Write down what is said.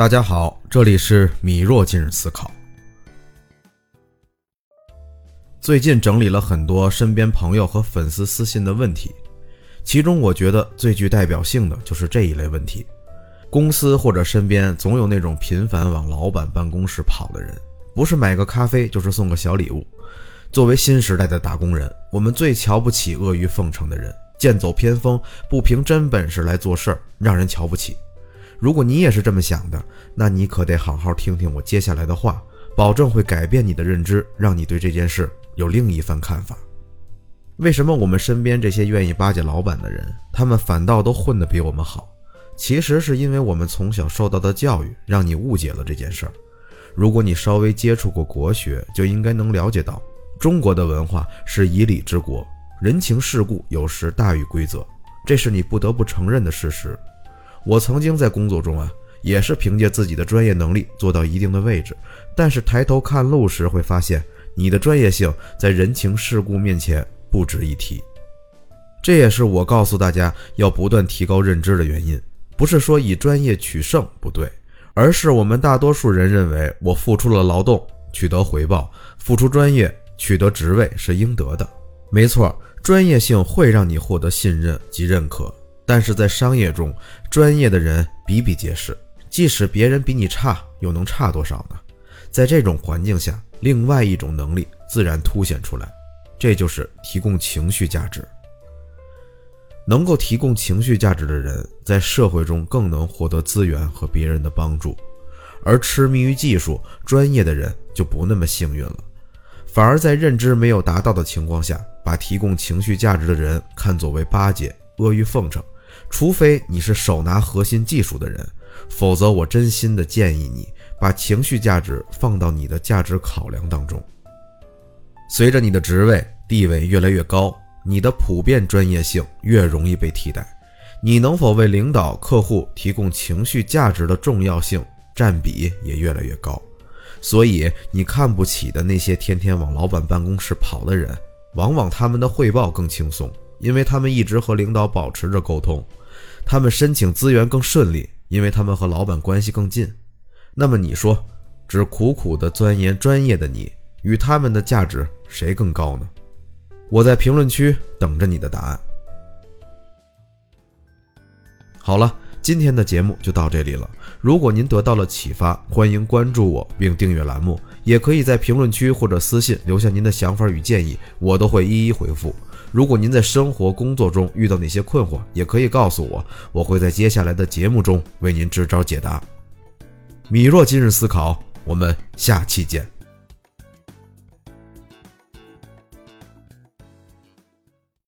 大家好，这里是米若今日思考。最近整理了很多身边朋友和粉丝私信的问题，其中我觉得最具代表性的就是这一类问题：公司或者身边总有那种频繁往老板办公室跑的人，不是买个咖啡，就是送个小礼物。作为新时代的打工人，我们最瞧不起阿谀奉承的人，剑走偏锋，不凭真本事来做事儿，让人瞧不起。如果你也是这么想的，那你可得好好听听我接下来的话，保证会改变你的认知，让你对这件事有另一番看法。为什么我们身边这些愿意巴结老板的人，他们反倒都混得比我们好？其实是因为我们从小受到的教育，让你误解了这件事儿。如果你稍微接触过国学，就应该能了解到，中国的文化是以礼治国，人情世故有时大于规则，这是你不得不承认的事实。我曾经在工作中啊，也是凭借自己的专业能力做到一定的位置，但是抬头看路时会发现，你的专业性在人情世故面前不值一提。这也是我告诉大家要不断提高认知的原因。不是说以专业取胜不对，而是我们大多数人认为，我付出了劳动，取得回报，付出专业，取得职位是应得的。没错，专业性会让你获得信任及认可。但是在商业中，专业的人比比皆是，即使别人比你差，又能差多少呢？在这种环境下，另外一种能力自然凸显出来，这就是提供情绪价值。能够提供情绪价值的人，在社会中更能获得资源和别人的帮助，而痴迷于技术、专业的人就不那么幸运了，反而在认知没有达到的情况下，把提供情绪价值的人看作为巴结、阿谀奉承。除非你是手拿核心技术的人，否则我真心的建议你把情绪价值放到你的价值考量当中。随着你的职位地位越来越高，你的普遍专业性越容易被替代，你能否为领导、客户提供情绪价值的重要性占比也越来越高。所以，你看不起的那些天天往老板办公室跑的人，往往他们的汇报更轻松。因为他们一直和领导保持着沟通，他们申请资源更顺利，因为他们和老板关系更近。那么你说，只苦苦的钻研专业的你，与他们的价值谁更高呢？我在评论区等着你的答案。好了，今天的节目就到这里了。如果您得到了启发，欢迎关注我并订阅栏目，也可以在评论区或者私信留下您的想法与建议，我都会一一回复。如果您在生活工作中遇到哪些困惑，也可以告诉我，我会在接下来的节目中为您支招解答。米若今日思考，我们下期见。